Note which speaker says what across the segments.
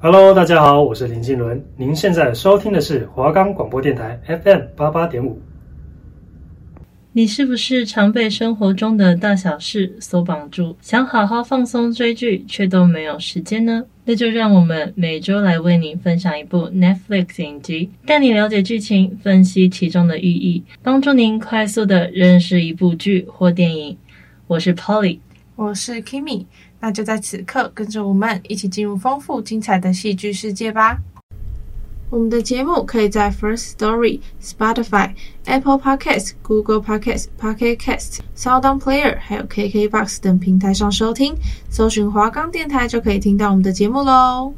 Speaker 1: Hello，大家好，我是林金伦。您现在收听的是华冈广播电台 FM 八八点五。
Speaker 2: 你是不是常被生活中的大小事所绑住，想好好放松追剧，却都没有时间呢？那就让我们每周来为您分享一部 Netflix 影集，带你了解剧情，分析其中的寓意，帮助您快速地认识一部剧或电影。我是 Polly，
Speaker 3: 我是 Kimmy，那就在此刻跟着我们一起进入丰富精彩的戏剧世界吧。我们的节目可以在 First Story、Spotify、Apple Podcasts、Google Podcasts、Pocket Casts、SoundOn Player，还有 KKBox 等平台上收听，搜寻华冈电台就可以听到我们的节目喽。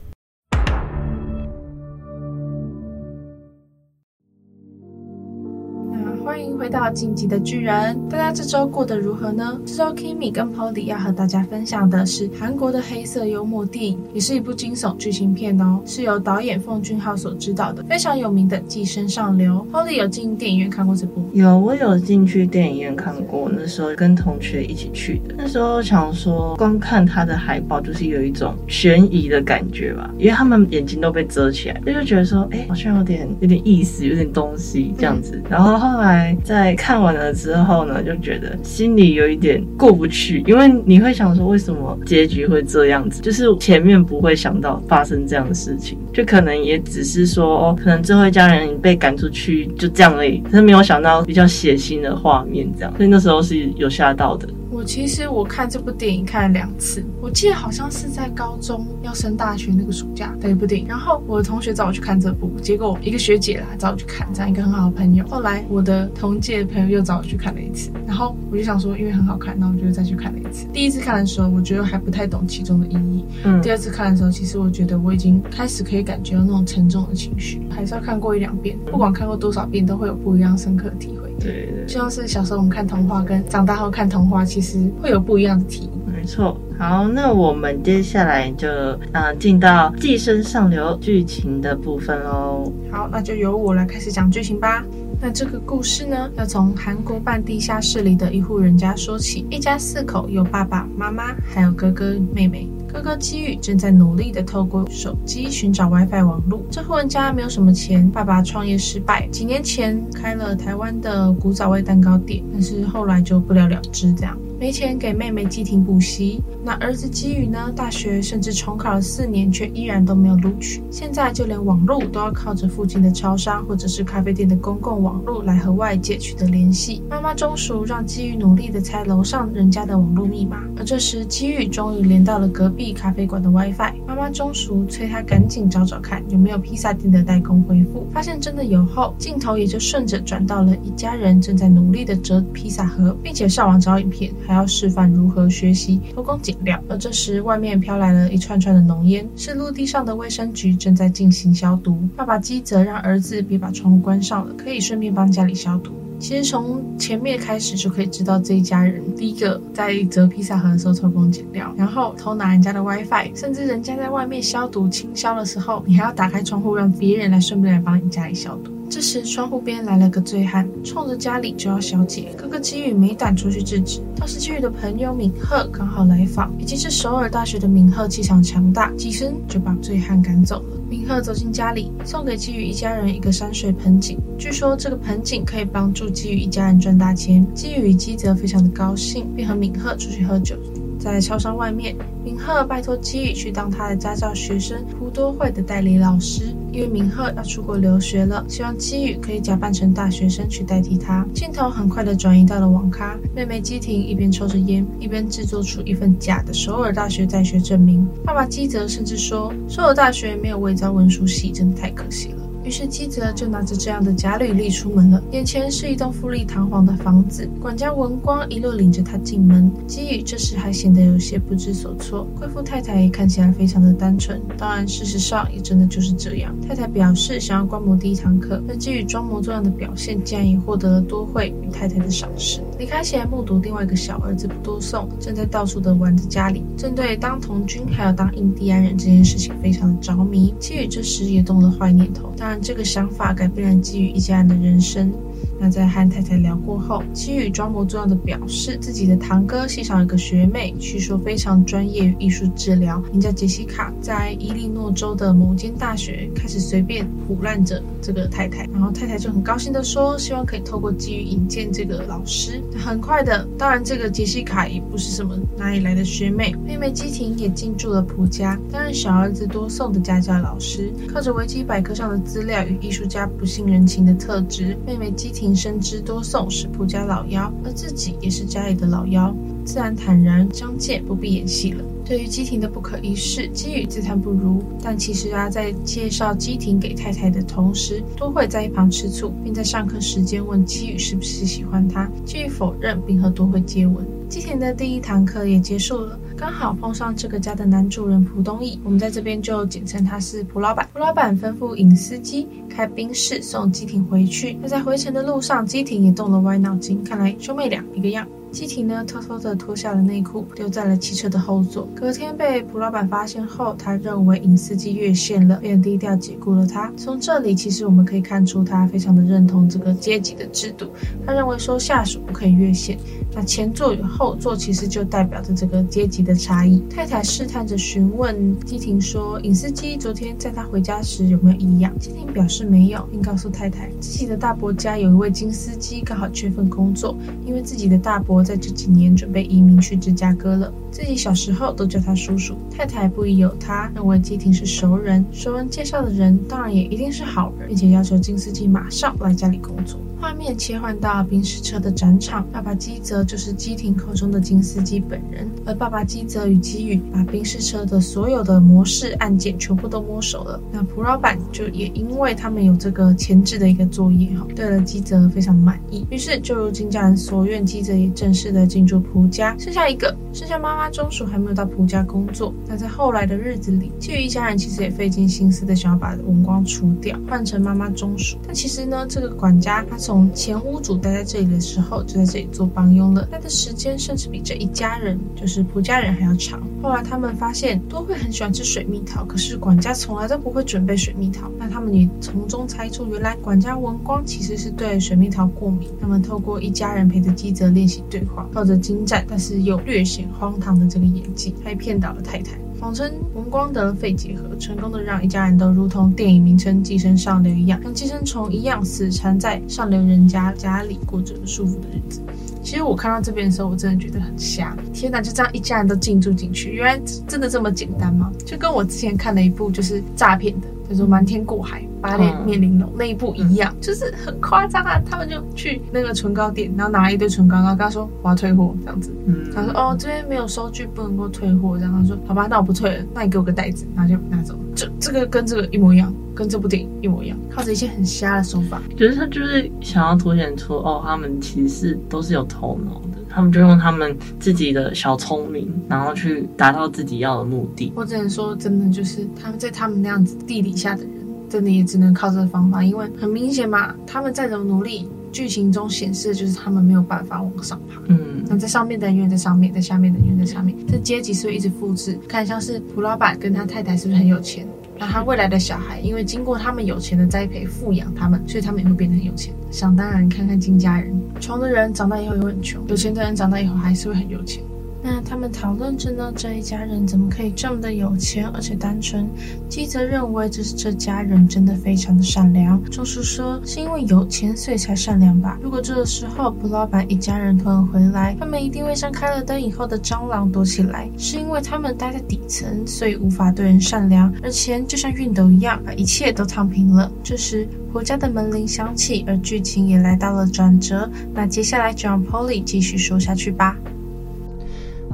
Speaker 3: 到晋级的巨人，大家这周过得如何呢？这周 Kimmy 跟 Polly 要和大家分享的是韩国的黑色幽默电影，也是一部惊悚剧情片哦，是由导演奉俊昊所执导的，非常有名的《寄生上流》。Polly 有进电影院看过这部？
Speaker 4: 有，我有进去电影院看过，那时候跟同学一起去的。那时候想说，光看他的海报就是有一种悬疑的感觉吧，因为他们眼睛都被遮起来，就就觉得说，哎，好像有点有点意思，有点东西这样子。然后后来。在在看完了之后呢，就觉得心里有一点过不去，因为你会想说，为什么结局会这样子？就是前面不会想到发生这样的事情，就可能也只是说，哦，可能最后一家人被赶出去，就这样而已。可是没有想到比较血腥的画面，这样，所以那时候是有吓到的。
Speaker 3: 我其实我看这部电影看了两次，我记得好像是在高中要升大学那个暑假的一部电影。然后我的同学找我去看这部，结果一个学姐啦找我去看，这样一个很好的朋友。后来我的同届朋友又找我去看了一次，然后我就想说，因为很好看，那我就再去看了一次。第一次看的时候，我觉得还不太懂其中的意义。嗯。第二次看的时候，其实我觉得我已经开始可以感觉到那种沉重的情绪，还是要看过一两遍，不管看过多少遍，都会有不一样深刻的体会。
Speaker 4: 对对，
Speaker 3: 就像是小时候我们看童话，跟长大后看童话，其实会有不一样的体验。
Speaker 4: 没错。好，那我们接下来就啊进到寄生上流剧情的部分喽。
Speaker 3: 好，那就由我来开始讲剧情吧。那这个故事呢，要从韩国半地下室里的一户人家说起。一家四口，有爸爸妈妈，还有哥哥妹妹。哥哥基宇正在努力的透过手机寻找 WiFi 网络。这户人家没有什么钱，爸爸创业失败，几年前开了台湾的古早味蛋糕店，但是后来就不了了之。这样没钱给妹妹寄婷补习，那儿子基宇呢？大学甚至重考了四年，却依然都没有录取。现在就连网路都要靠着附近的超商或者是咖啡店的公共网路来和外界取得联系。妈妈中暑，让基宇努力的猜楼上人家的网路密码。而这时，基宇终于连到了隔壁。咖啡馆的 WiFi，妈妈中暑催他赶紧找找看有没有披萨店的代工回复，发现真的有后，镜头也就顺着转到了一家人正在努力的折披萨盒，并且上网找影片，还要示范如何学习偷工减料。而这时，外面飘来了一串串的浓烟，是陆地上的卫生局正在进行消毒。爸爸基则让儿子别把窗户关上了，可以顺便帮家里消毒。其实从前面开始就可以知道这一家人，第一个在折披萨盒的时候偷工减料，然后偷拿人家的 WiFi，甚至人家在外面消毒清消的时候，你还要打开窗户让别人来顺便来帮你家里消毒。这时窗户边来了个醉汉，冲着家里就要小姐。哥哥基宇没胆出去制止，倒是基宇的朋友敏赫刚好来访，已经是首尔大学的敏赫气场强大，几声就把醉汉赶走了。敏赫走进家里，送给基宇一家人一个山水盆景。据说这个盆景可以帮助基宇一家人赚大钱。基宇与基泽非常的高兴，便和敏赫出去喝酒。在超商外面，敏赫拜托基宇去当他的家教学生朴多惠的代理老师，因为明赫要出国留学了，希望基宇可以假扮成大学生去代替他。镜头很快的转移到了网咖，妹妹基婷一边抽着烟，一边制作出一份假的首尔大学在学证明。爸爸基泽甚至说，首尔大学没有伪造文书系，真的太可惜了。于是基泽就拿着这样的假履历出门了。眼前是一栋富丽堂皇的房子，管家文光一路领着他进门。基宇这时还显得有些不知所措。贵妇太太也看起来非常的单纯，当然事实上也真的就是这样。太太表示想要观摩第一堂课，而基宇装模作样的表现，竟然也获得了多惠与太太的赏识。离开前目睹另外一个小儿子不多送，正在到处的玩在家里，正对当童军还有当印第安人这件事情非常的着迷。基宇这时也动了坏念头，当让。这个想法改变了基于一家人的人生。那在和太太聊过后，基宇装模作样的表示自己的堂哥系上有个学妹，据说非常专业艺术治疗，名叫杰西卡，在伊利诺州的某间大学开始随便胡乱着这个太太，然后太太就很高兴的说，希望可以透过基宇引荐这个老师。很快的，当然这个杰西卡也不是什么哪里来的学妹，妹妹基婷也进驻了蒲家，担任小儿子多颂的家教老师，靠着维基百科上的资料与艺术家不近人情的特质，妹妹基婷婷深知多颂是蒲家老幺，而自己也是家里的老幺，自然坦然相见，不必演戏了。对于基婷的不可一世，基宇自叹不如。但其实啊，在介绍基婷给太太的同时，多惠在一旁吃醋，并在上课时间问基宇是不是喜欢他。基宇否认，并和多惠接吻。基婷的第一堂课也结束了，刚好碰上这个家的男主人蒲东义，我们在这边就简称他是蒲老板。蒲老板吩咐尹司机开宾士送基婷回去。那在回程的路上，基婷也动了歪脑筋，看来兄妹俩一个样。基婷呢，偷偷的脱下了内裤，丢在了汽车的后座。隔天被蒲老板发现后，他认为尹司机越线了，便低调解雇了他。从这里，其实我们可以看出他非常的认同这个阶级的制度。他认为说下属不可以越线。那前座与后座其实就代表着这个阶级的差异。太太试探着询问基婷说：“尹司机昨天在他回家时有没有异样？”基婷表示没有，并告诉太太自己的大伯家有一位金司机，刚好缺份工作，因为自己的大伯。在这几年准备移民去芝加哥了，自己小时候都叫他叔叔。太太不疑有他，认为基婷是熟人，熟人介绍的人当然也一定是好人，并且要求金司机马上来家里工作。画面切换到宾士车的展场，爸爸基泽就是基婷口中的金司机本人，而爸爸基泽与基宇把宾士车的所有的模式按键全部都摸熟了。那蒲老板就也因为他们有这个前置的一个作业哈，对了基泽非常满意，于是就如金家人所愿，基泽也正式的进驻蒲家，剩下一个，剩下妈妈中属还没有到蒲家工作。那在后来的日子里，基宇一家人其实也费尽心思的想要把文光除掉，换成妈妈中属。但其实呢，这个管家他。从前屋主待在这里的时候，就在这里做帮佣了。待的时间甚至比这一家人，就是蒲家人还要长。后来他们发现多惠很喜欢吃水蜜桃，可是管家从来都不会准备水蜜桃。那他们也从中猜出，原来管家文光其实是对水蜜桃过敏。他们透过一家人陪着基泽练习对话，靠着精湛但是又略显荒唐的这个演技，还骗倒了太太。谎称文光得了肺结核，成功的让一家人都如同电影名称《寄生上流》一样，像寄生虫一样死缠在上流人家家里，过着舒服的日子。其实我看到这边的时候，我真的觉得很瞎。天哪，就这样一家人都进驻进去，原来真的这么简单吗？就跟我之前看了一部就是诈骗的，叫做《瞒天过海》。八点面临龙那一步一样，就是很夸张啊！他们就去那个唇膏店，然后拿了一堆唇膏，然后跟他说我要退货这样子。嗯，他说哦这边没有收据，不能够退货。然后他说好吧，那我不退了，那你给我个袋子，然后就拿走。这这个跟这个一模一样，跟这部电影一模一样，靠着一些很瞎的手法。
Speaker 4: 觉得他就是想要凸显出哦，他们其实都是有头脑的，他们就用他们自己的小聪明，然后去达到自己要的目的。
Speaker 3: 我只能说，真的就是他们在他们那样子地底下的人。真的也只能靠这个方法，因为很明显嘛，他们再怎么努力，剧情中显示的就是他们没有办法往上爬。嗯，那在上面的人永远在上面，在下面的人永远在下面，这阶级是会一直复制。看像是蒲老板跟他太太是不是很有钱？那他未来的小孩，因为经过他们有钱的栽培富养他们，所以他们也会变得很有钱。想当然，看看金家人，穷的人长大以后也会很穷，有钱的人长大以后还是会很有钱。那他们讨论着呢，这一家人怎么可以这么的有钱，而且单纯？基泽认为这是这家人真的非常的善良。钟叔说是因为有钱所以才善良吧？如果这个时候蒲老板一家人突然回来，他们一定会像开了灯以后的蟑螂躲起来。是因为他们待在底层，所以无法对人善良，而钱就像熨斗一样，把一切都烫平了。这时蒲家的门铃响起，而剧情也来到了转折。那接下来就让 Polly 继续说下去吧。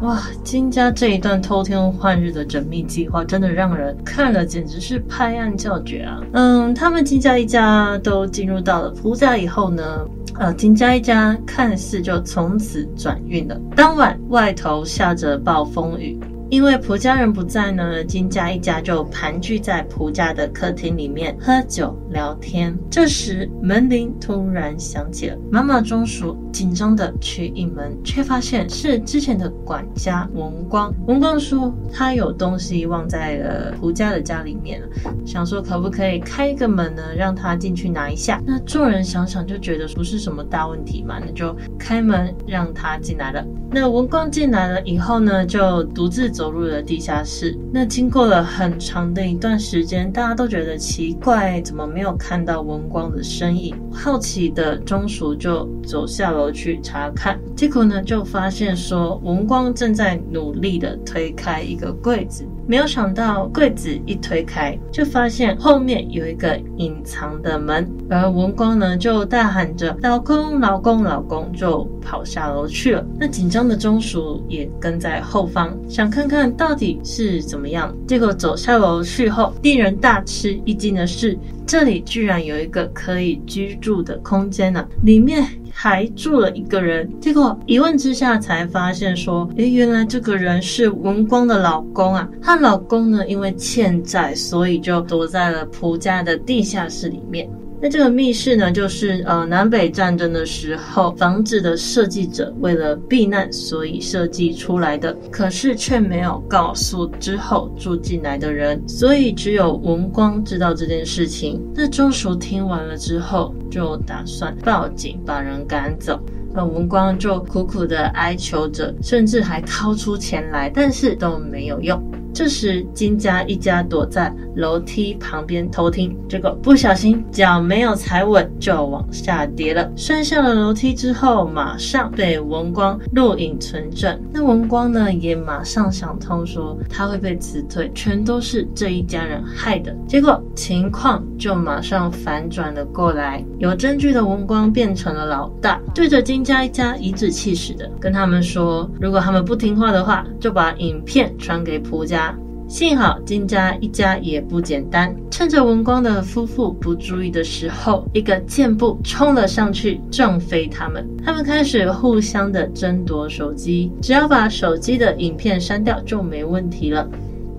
Speaker 2: 哇，金家这一段偷天换日的缜密计划，真的让人看了简直是拍案叫绝啊！嗯，他们金家一家都进入到了福家以后呢，呃，金家一家看似就从此转运了。当晚外头下着暴风雨，因为蒲家人不在呢，金家一家就盘踞在蒲家的客厅里面喝酒聊天。这时门铃突然响起了，妈妈中暑紧张的去应门，却发现是之前的管家文光。文光说他有东西忘在了蒲家的家里面了，想说可不可以开一个门呢，让他进去拿一下。那众人想想就觉得不是什么大问题嘛，那就开门让他进来了。那文光进来了以后呢，就独自走入了地下室。那经过了很长的一段时间，大家都觉得奇怪，怎么没有看到文光的身影？好奇的钟叔就走下楼去查看，结果呢，就发现说文光正在努力的推开一个柜子。没有想到柜子一推开，就发现后面有一个隐藏的门，而文光呢就大喊着“老公，老公，老公”，就跑下楼去了。那紧张的中暑也跟在后方，想看看到底是怎么样。结果走下楼去后，令人大吃一惊的是，这里居然有一个可以居住的空间呢，里面。还住了一个人，结果一问之下才发现说，诶，原来这个人是文光的老公啊。她老公呢，因为欠债，所以就躲在了蒲家的地下室里面。那这个密室呢，就是呃南北战争的时候，房子的设计者为了避难，所以设计出来的。可是却没有告诉之后住进来的人，所以只有文光知道这件事情。那中暑听完了之后，就打算报警把人赶走。那文光就苦苦的哀求着，甚至还掏出钱来，但是都没有用。这时，金家一家躲在楼梯旁边偷听，结果不小心脚没有踩稳，就往下跌了。摔下了楼梯之后，马上被文光录影存证。那文光呢，也马上想通，说他会被辞退，全都是这一家人害的。结果情况就马上反转了过来，有证据的文光变成了老大，对着金家一家颐指气使的跟他们说，如果他们不听话的话，就把影片传给蒲家。幸好金家一家也不简单，趁着文光的夫妇不注意的时候，一个箭步冲了上去，撞飞他们。他们开始互相的争夺手机，只要把手机的影片删掉就没问题了。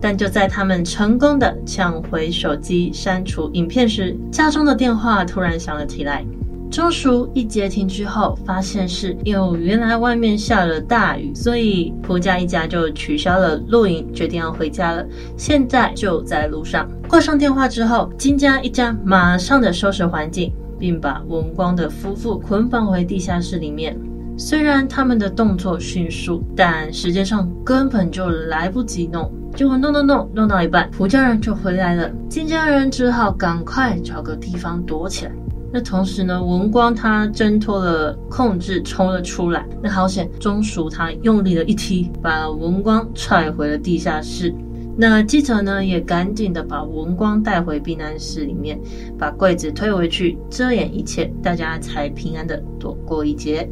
Speaker 2: 但就在他们成功的抢回手机、删除影片时，家中的电话突然响了起来。中暑一接听之后，发现是因为原来外面下了大雨，所以蒲家一家就取消了露营，决定要回家了。现在就在路上。挂上电话之后，金家一家马上的收拾环境，并把文光的夫妇捆绑回地下室里面。虽然他们的动作迅速，但时间上根本就来不及弄。结果弄弄弄弄到一半，蒲家人就回来了，金家人只好赶快找个地方躲起来。那同时呢，文光他挣脱了控制，冲了出来。那好险，中暑他用力的一踢，把文光踹回了地下室。那记者呢，也赶紧的把文光带回避难室里面，把柜子推回去，遮掩一切，大家才平安的躲过一劫。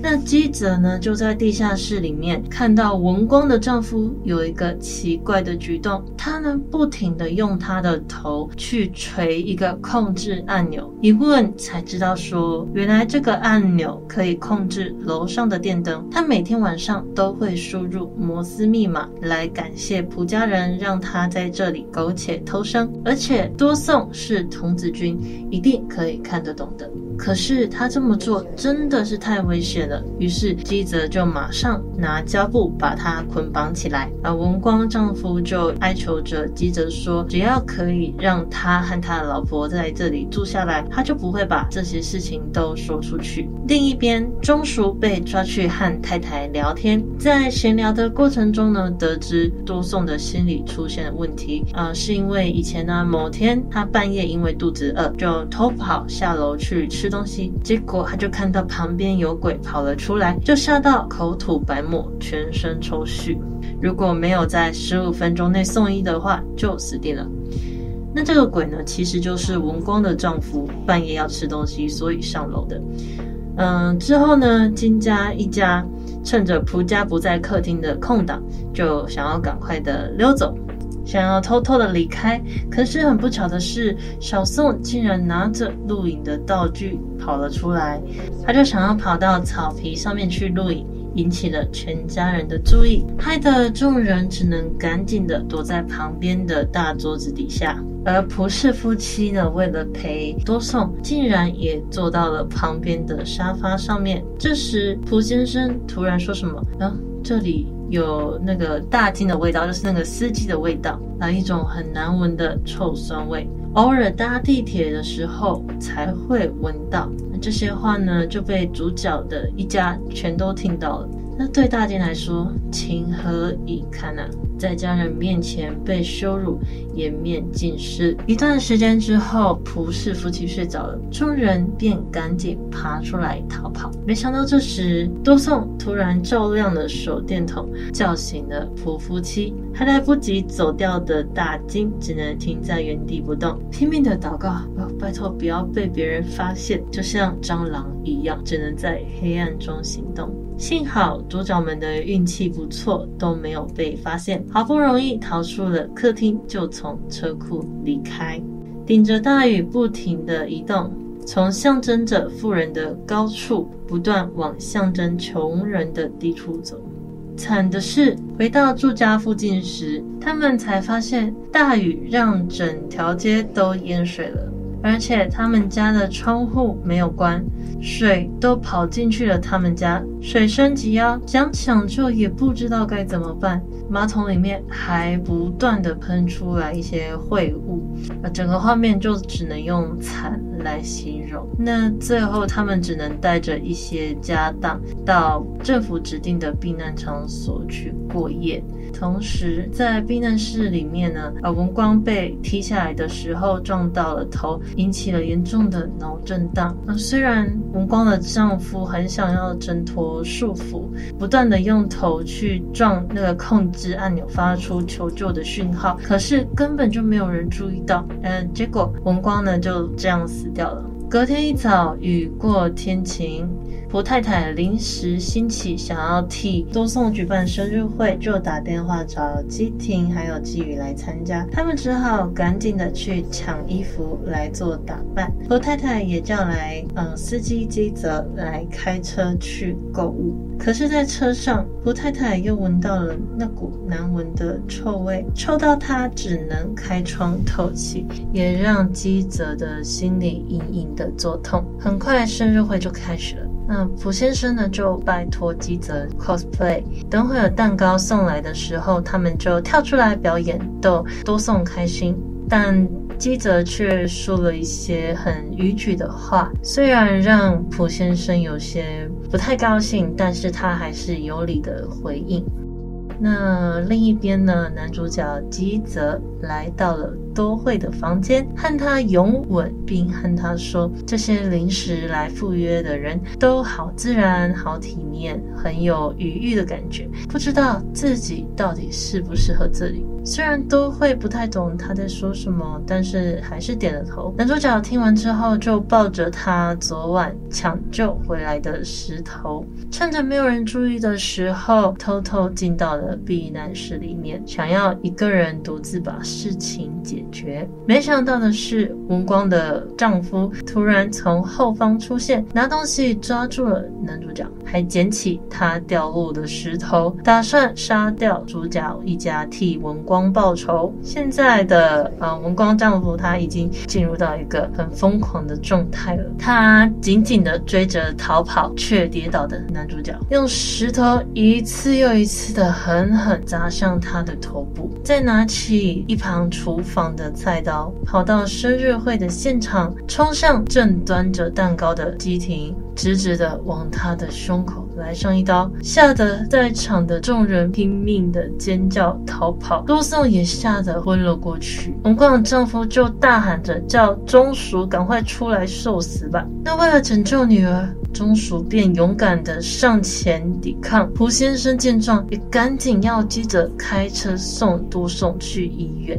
Speaker 2: 那记者呢，就在地下室里面看到文光的丈夫有一个奇怪的举动，他呢不停地用他的头去锤一个控制按钮，一问才知道说，原来这个按钮可以控制楼上的电灯。他每天晚上都会输入摩斯密码来感谢蒲家人让他在这里苟且偷生，而且多送是童子军一定可以看得懂的。可是他这么做真的是太危险了，于是基泽就马上拿胶布把他捆绑起来，而文光丈夫就哀求着基泽说，只要可以让他和他的老婆在这里住下来，他就不会把这些事情都说出去。另一边，中暑被抓去和太太聊天，在闲聊的过程中呢，得知多颂的心理出现了问题，呃，是因为以前呢某天他半夜因为肚子饿，就偷跑下楼去吃。吃东西，结果他就看到旁边有鬼跑了出来，就吓到口吐白沫，全身抽搐。如果没有在十五分钟内送医的话，就死定了。那这个鬼呢，其实就是文光的丈夫，半夜要吃东西，所以上楼的。嗯，之后呢，金家一家趁着蒲家不在客厅的空档，就想要赶快的溜走。想要偷偷的离开，可是很不巧的是，小宋竟然拿着录影的道具跑了出来。他就想要跑到草皮上面去录影，引起了全家人的注意，害得众人只能赶紧的躲在旁边的大桌子底下。而蒲氏夫妻呢，为了陪多颂，竟然也坐到了旁边的沙发上面。这时，蒲先生突然说什么：“啊，这里有那个大金的味道，就是那个司机的味道，那一种很难闻的臭酸味。”偶尔搭地铁的时候才会闻到。这些话呢，就被主角的一家全都听到了。那对大金来说，情何以堪啊！在家人面前被羞辱，颜面尽失。一段时间之后，蒲氏夫妻睡着了，众人便赶紧爬出来逃跑。没想到这时，多颂突然照亮了手电筒，叫醒了蒲夫妻。还来不及走掉的大金，只能停在原地不动，拼命的祷告：哦，拜托不要被别人发现，就像蟑螂一样，只能在黑暗中行动。幸好主角们的运气不错，都没有被发现。好不容易逃出了客厅，就从车库离开。顶着大雨，不停地移动，从象征着富人的高处，不断往象征穷人的低处走。惨的是，回到住家附近时，他们才发现大雨让整条街都淹水了。而且他们家的窗户没有关，水都跑进去了他们家，水深及腰，想抢救也不知道该怎么办。马桶里面还不断的喷出来一些秽物，那整个画面就只能用惨来形容。那最后他们只能带着一些家当到政府指定的避难场所去过夜。同时，在避难室里面呢，啊，文光被踢下来的时候撞到了头，引起了严重的脑震荡。啊，虽然文光的丈夫很想要挣脱束缚，不断的用头去撞那个控制按钮，发出求救的讯号，可是根本就没有人注意到。嗯，结果文光呢就这样死掉了。隔天一早，雨过天晴。蒲太太临时兴起，想要替多颂举办生日会，就打电话找基廷还有基宇来参加。他们只好赶紧的去抢衣服来做打扮。蒲太太也叫来嗯司机基泽来开车去购物。可是，在车上，蒲太太又闻到了那股难闻的臭味，臭到她只能开窗透气，也让基泽的心里隐隐的作痛。很快，生日会就开始了。那蒲先生呢，就拜托基泽 cosplay。等会有蛋糕送来的时候，他们就跳出来表演，逗多颂开心。但基泽却说了一些很逾矩的话，虽然让蒲先生有些不太高兴，但是他还是有理的回应。那另一边呢，男主角基泽来到了多惠的房间，和他拥吻，并和他说：“这些临时来赴约的人都好自然、好体面，很有余裕的感觉。不知道自己到底适不适合这里。”虽然多惠不太懂他在说什么，但是还是点了头。男主角听完之后，就抱着他昨晚抢救回来的石头，趁着没有人注意的时候，偷偷进到了避难室里面，想要一个人独自把事情解决。没想到的是，文光的丈夫突然从后方出现，拿东西抓住了男主角，还捡起他掉落的石头，打算杀掉主角一家，替文光。报仇，现在的呃文光丈夫他已经进入到一个很疯狂的状态了。他紧紧的追着逃跑却跌倒的男主角，用石头一次又一次的狠狠砸向他的头部，再拿起一旁厨房的菜刀，跑到生日会的现场，冲向正端着蛋糕的基廷，直直的往他的胸口来上一刀，吓得在场的众人拼命的尖叫逃跑。多颂也吓得昏了过去，文光的丈夫就大喊着叫钟叔赶快出来受死吧。那为了拯救女儿，钟叔便勇敢的上前抵抗。胡先生见状，也赶紧要急着开车送杜颂去医院。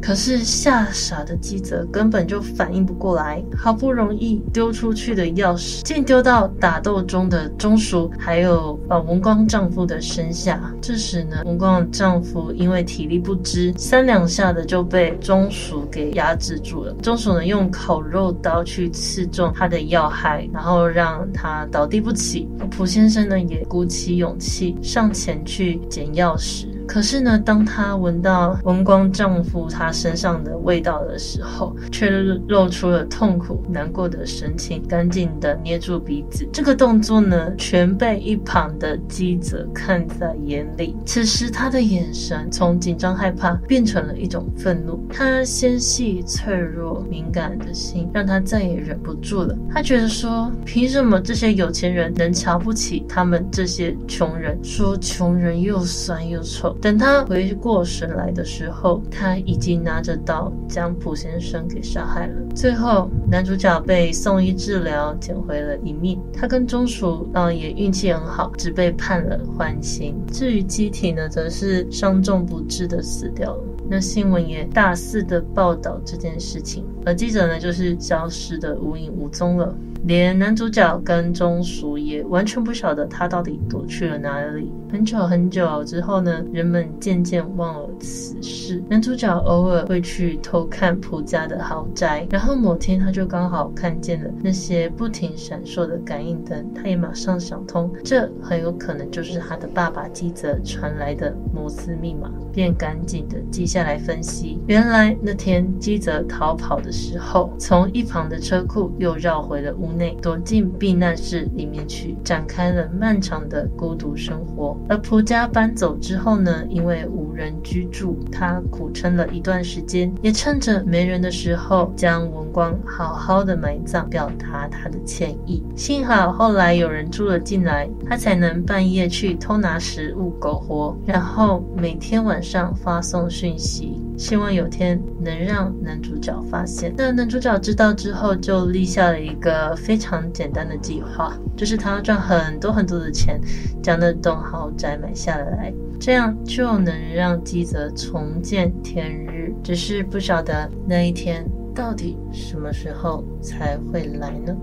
Speaker 2: 可是吓傻的基泽根本就反应不过来，好不容易丢出去的钥匙，竟丢到打斗中的中薯还有呃文光丈夫的身下。这时呢，文光丈夫因为体力不支，三两下的就被中薯给压制住了。中薯呢，用烤肉刀去刺中他的要害，然后让他倒地不起。朴先生呢，也鼓起勇气上前去捡钥匙。可是呢，当他闻到文光丈夫他身上的味道的时候，却露出了痛苦难过的神情，赶紧的捏住鼻子。这个动作呢，全被一旁的基泽看在眼里。此时他的眼神从紧张害怕变成了一种愤怒。他纤细脆弱敏感的心让他再也忍不住了。他觉得说，凭什么这些有钱人能瞧不起他们这些穷人？说穷人又酸又臭。等他回过神来的时候，他已经拿着刀将朴先生给杀害了。最后，男主角被送医治疗，捡回了一命。他跟中薯，嗯，也运气很好，只被判了缓刑。至于机体呢，则是伤重不治的死掉了。那新闻也大肆的报道这件事情，而记者呢，就是消失的无影无踪了。连男主角跟中薯也完全不晓得他到底躲去了哪里。很久很久之后呢，人们渐渐忘了此事。男主角偶尔会去偷看朴家的豪宅，然后某天他就刚好看见了那些不停闪烁的感应灯，他也马上想通，这很有可能就是他的爸爸基泽传来的摩斯密码，便赶紧的记下来分析。原来那天基泽逃跑的时候，从一旁的车库又绕回了屋内躲进避难室里面去，展开了漫长的孤独生活。而蒲家搬走之后呢，因为无人居住，他苦撑了一段时间，也趁着没人的时候，将文光好好的埋葬，表达他的歉意。幸好后来有人住了进来，他才能半夜去偷拿食物苟活，然后每天晚上发送讯息。希望有天能让男主角发现。那男主角知道之后，就立下了一个非常简单的计划，就是他要赚很多很多的钱，将那栋豪宅买下来，这样就能让基泽重见天日。只是不晓得那一天到底什么时候才会来呢？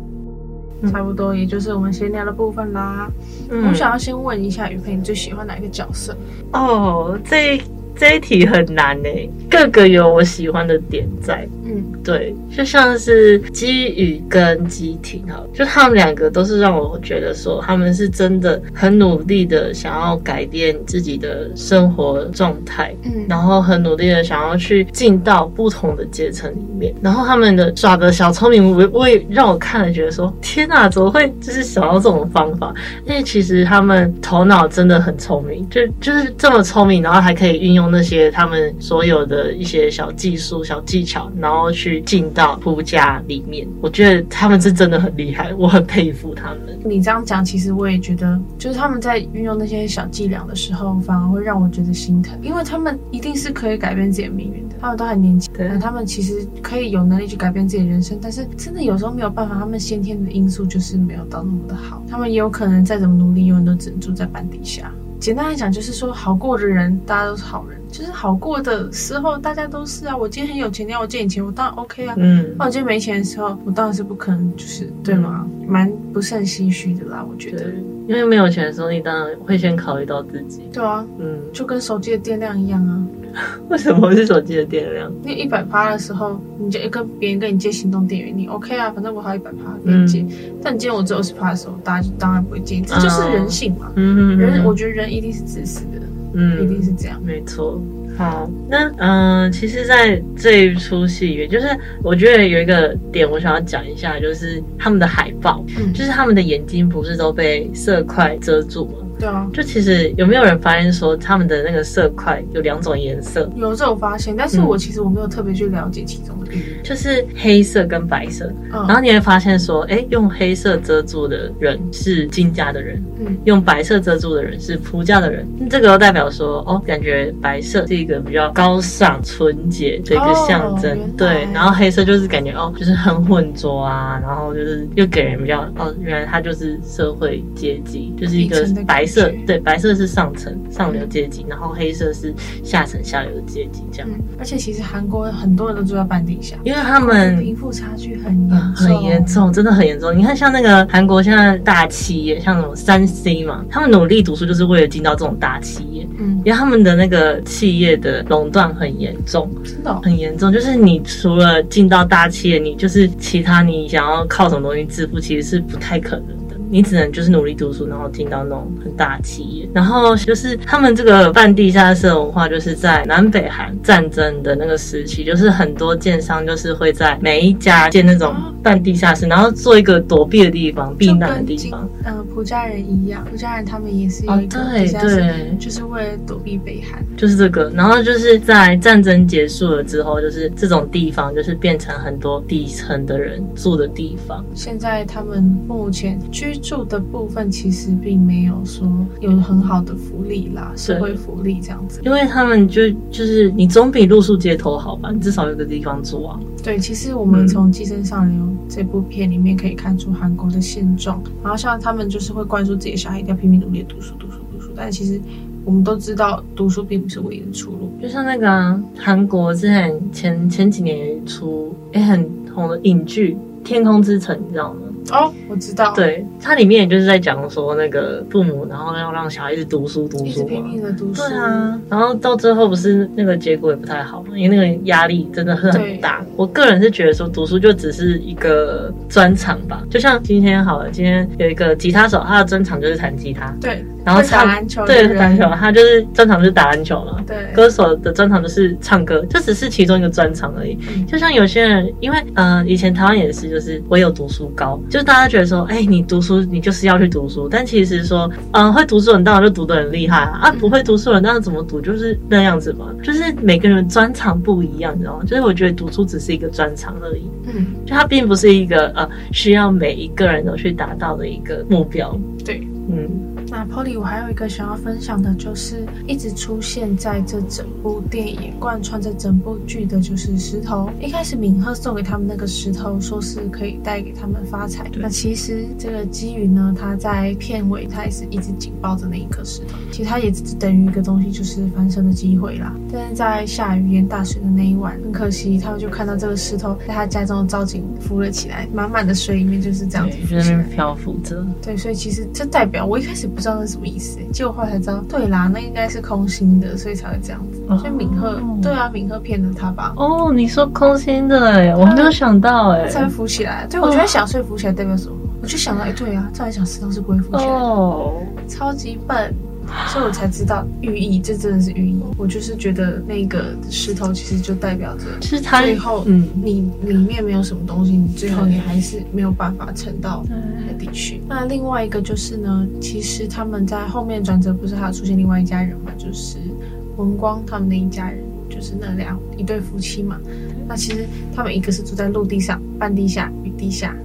Speaker 3: 差不多，也就是我们闲聊的部分啦。嗯，我想要先问一下雨佩，你最喜欢哪一个角色？
Speaker 2: 哦，这。这一题很难呢，个个有我喜欢的点在。嗯，对，就像是基宇跟基廷哈，就他们两个都是让我觉得说，他们是真的很努力的想要改变自己的生活状态，嗯，然后很努力的想要去进到不同的阶层里面，然后他们的耍的小聪明，我我也让我看了觉得说，天哪，怎么会就是想到这种方法？因为其实他们头脑真的很聪明，就就是这么聪明，然后还可以运用那些他们所有的一些小技术、小技巧，然后。然后去进到夫家里面，我觉得他们是真的很厉害，我很佩服他们。
Speaker 3: 你这样讲，其实我也觉得，就是他们在运用那些小伎俩的时候，反而会让我觉得心疼，因为他们一定是可以改变自己的命运的。他们都很年轻，对，他们其实可以有能力去改变自己的人生，但是真的有时候没有办法，他们先天的因素就是没有到那么的好，他们也有可能再怎么努力，永远都只能住在板底下。简单来讲，就是说好过的人，大家都是好人。就是好过的时候，大家都是啊。我今天很有钱，你要我借你钱，我当然 OK 啊。嗯，那我今天没钱的时候，我当然是不可能，就是对吗？蛮、嗯、不胜唏嘘的啦，我觉得。
Speaker 2: 因为没有钱的时候，你当然会先考虑到自己。
Speaker 3: 对啊，嗯，就跟手机的电量一样啊。
Speaker 2: 为什么是手机的电量？
Speaker 3: 你一百趴的时候，你就跟别人跟你借行动电源，你 OK 啊，反正我还有一百趴给你借。嗯、但你今天我只有二十趴的时候，大家就当然不会借，这就是人性嘛。嗯嗯，人，我觉得人一定是自私的。嗯，一定是这样，
Speaker 2: 没错。好，那嗯、呃，其实，在这一出戏里面，就是我觉得有一个点，我想要讲一下，就是他们的海报，嗯，就是他们的眼睛不是都被色块遮住吗？
Speaker 3: 对啊，
Speaker 2: 就其实有没有人发现说他们的那个色块有两种颜色？
Speaker 3: 有这种发现，但是我其实我没有特别去了解其中的，
Speaker 2: 就是黑色跟白色。嗯，然后你会发现说，哎，用黑色遮住的人是金家的人，嗯，用白色遮住的人是仆家的人。这个都代表说，哦，感觉白色是一个比较高尚、纯洁的一个象征，对。然后黑色就是感觉哦，就是很混浊啊，然后就是又给人比较哦，原来他就是社会阶级，就是一个白。白色，对，白色是上层上流阶级，然后黑色是下层下流的阶级，这样、嗯。
Speaker 3: 而且其实韩国很多人都住在半地下，
Speaker 2: 因为他们
Speaker 3: 贫富差距很严重、
Speaker 2: 呃，很严重，真的很严重。你看，像那个韩国现在大企业，像什么三 C 嘛，他们努力读书就是为了进到这种大企业，嗯，因为他们的那个企业的垄断很严重，
Speaker 3: 真的、哦、
Speaker 2: 很严重。就是你除了进到大企业，你就是其他你想要靠什么东西致富，其实是不太可能。你只能就是努力读书，然后进到那种很大的企业，然后就是他们这个半地下室文化，就是在南北韩战争的那个时期，就是很多建商就是会在每一家建那种半地下室，然后做一个躲避的地方、避难的地方。
Speaker 3: 嗯，朴家人一样，朴家人他们也是有一个
Speaker 2: 地下室，对，
Speaker 3: 就是为了躲避北韩。
Speaker 2: 就是这个，然后就是在战争结束了之后，就是这种地方就是变成很多底层的人住的地方。
Speaker 3: 现在他们目前居。住的部分其实并没有说有很好的福利啦，社会福利这样子，
Speaker 2: 因为他们就就是你总比露宿街头好吧，你至少有个地方住啊。
Speaker 3: 对，其实我们从《寄生上流》这部片里面可以看出韩国的现状，然后像他们就是会灌输自己的小孩一定要拼命努力读书、读书、读书，但其实我们都知道读书并不是唯一的出路。
Speaker 2: 就像那个韩、啊、国之前前前几年有一出也很红的影剧《天空之城》，你知道吗？
Speaker 3: 哦，我知道。
Speaker 2: 对，它里面也就是在讲说那个父母，然后要让小孩子读书读书嘛，
Speaker 3: 拼命的读书。
Speaker 2: 对啊，然后到最后不是那个结果也不太好嘛，因为那个压力真的是很大。我个人是觉得说读书就只是一个专长吧，就像今天好了，今天有一个吉他手，他的专长就是弹吉他。
Speaker 3: 对。
Speaker 2: 然后唱
Speaker 3: 打篮球，
Speaker 2: 对，打篮球，他就是专长就是打篮球嘛。
Speaker 3: 对，
Speaker 2: 歌手的专长就是唱歌，这只是其中一个专长而已。嗯、就像有些人，因为呃，以前台湾也是，就是唯有读书高，就是大家觉得说，哎，你读书，你就是要去读书。但其实说，嗯、呃，会读书的人当然就读得很厉害啊，啊，不会读书的人当然怎么读就是那样子嘛。就是每个人专长不一样，你知道吗？就是我觉得读书只是一个专长而已。嗯，就它并不是一个呃需要每一个人都去达到的一个目标。
Speaker 3: 对，嗯。那 Polly，我还有一个想要分享的，就是一直出现在这整部电影贯穿着整部剧的，就是石头。一开始敏赫送给他们那个石头，说是可以带给他们发财。那其实这个基云呢，他在片尾他也是一直紧抱着那一颗石头。其实他也只等于一个东西，就是翻身的机会啦。但是在下雨淹大水的那一晚，很可惜，他们就看到这个石头在他家中的造景浮了起来，满满的水里面就是这样子，
Speaker 2: 在那边漂浮着。
Speaker 3: 对，所以其实这代表我一开始不知道那是什么意思，结果后来才知道，对啦，那应该是空心的，所以才会这样子。所以敏赫，哦、对啊，敏赫骗了他吧？
Speaker 2: 哦，你说空心的哎，我没有想到哎，
Speaker 3: 才浮起来。对，我觉得想睡浮起来代表什么？我就想到，哎，对啊，照理讲石头是不会浮起来的，哦，超级笨。所以我才知道寓意，这真的是寓意。我就是觉得那个石头其实就代表着，是它最后，嗯，你里面没有什么东西，你最后你还是没有办法沉到海底去。那另外一个就是呢，其实他们在后面转折不是还有出现另外一家人嘛？就是文光他们那一家人，就是那两一对夫妻嘛。那其实他们一个是住在陆地上，半地下与地下，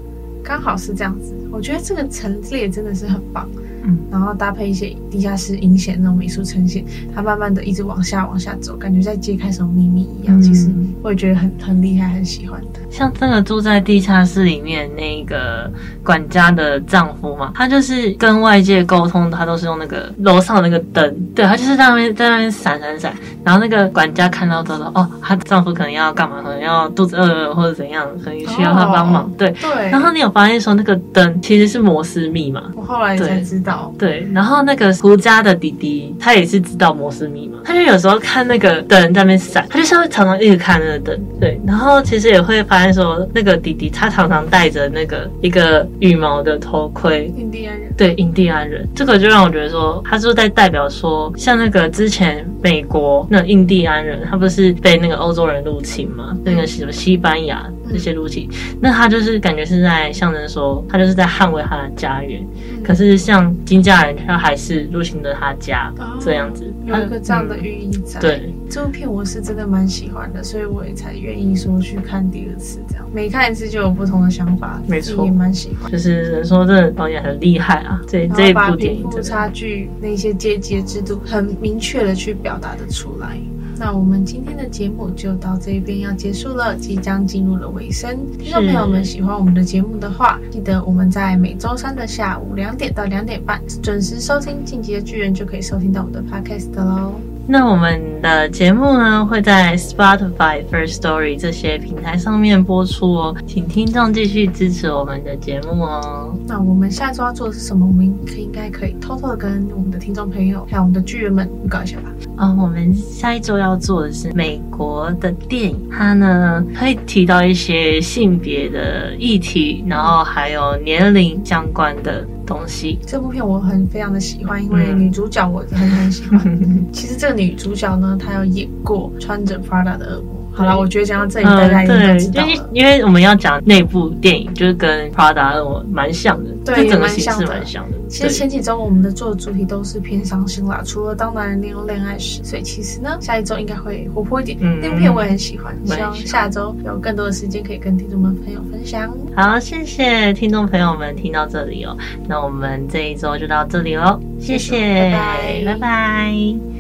Speaker 3: 刚好是这样子。我觉得这个陈列真的是很棒。嗯，然后搭配一些地下室阴险那种美术呈现，它慢慢的一直往下往下走，感觉在揭开什么秘密一样。嗯、其实我也觉得很很厉害，很喜欢的。
Speaker 2: 像这个住在地下室里面那个管家的丈夫嘛，他就是跟外界沟通，他都是用那个楼上的那个灯，对，他就是在那边在那边闪闪闪。然后那个管家看到之后，哦，她丈夫可能要干嘛？可能要肚子饿了或者怎样，可能需要他帮忙。哦、对对。然后你有发现说那个灯其实是摩斯密码？
Speaker 3: 我后来才知道。
Speaker 2: 对，然后那个胡家的弟弟，他也是知道摩斯密码，他就有时候看那个灯在那边闪，他就是会常常一直看那个灯。对，然后其实也会发现说，那个弟弟他常常戴着那个一个羽毛的头盔，
Speaker 3: 印第安人。
Speaker 2: 对，印第安人，这个就让我觉得说，他是在代表说，像那个之前美国那印第安人，他不是被那个欧洲人入侵吗？那个什么西班牙。这些入侵，那他就是感觉是在象征说，他就是在捍卫他的家园。嗯、可是像金家人，他还是入侵了他家，哦、这样子，
Speaker 3: 有一个这样的寓意在。
Speaker 2: 嗯、对，
Speaker 3: 这部片我是真的蛮喜欢的，所以我也才愿意说去看第二次。这样每看一次就有不同的想法，没错，也蛮喜欢。
Speaker 2: 就是人说这个导演很厉害啊，这这一部电影，
Speaker 3: 差距那些阶级制度很明确的去表达的出来。那我们今天的节目就到这边要结束了，即将进入了尾声。听众朋友们喜欢我们的节目的话，记得我们在每周三的下午两点到两点半准时收听《进击的巨人》，就可以收听到我们的 podcast 喽。
Speaker 2: 那我们的节目呢，会在 Spotify、First Story 这些平台上面播出哦，请听众继续支持我们的节目哦。
Speaker 3: 那我们下周要做的是什么？我们可应该可以偷偷的跟我们的听众朋友还有我们的巨人们预告一下吧。
Speaker 2: 啊、哦，我们下一周要做的是美国的电影，它呢会提到一些性别的议题，然后还有年龄相关的东西。
Speaker 3: 这部片我很非常的喜欢，因为女主角我很很喜欢。其实这个女主角呢，她有演过穿着 Prada 的恶魔。好了，我觉得讲到这里，大家应该知道了。
Speaker 2: 因为因为我们要讲那部电影，就是跟 Prada 恶魔蛮像的，
Speaker 3: 对，
Speaker 2: 整个形式蛮像的。
Speaker 3: 其实前几周我们的做的主题都是偏伤心啦，除了当男人恋用恋爱时，所以其实呢，下一周应该会活泼一点。嗯，那部片我也很喜欢，希望下周有更多的时间可以跟听众们朋友分享。
Speaker 2: 好，谢谢听众朋友们听到这里哦，那我们这一周就到这里喽，谢谢，拜拜。拜拜。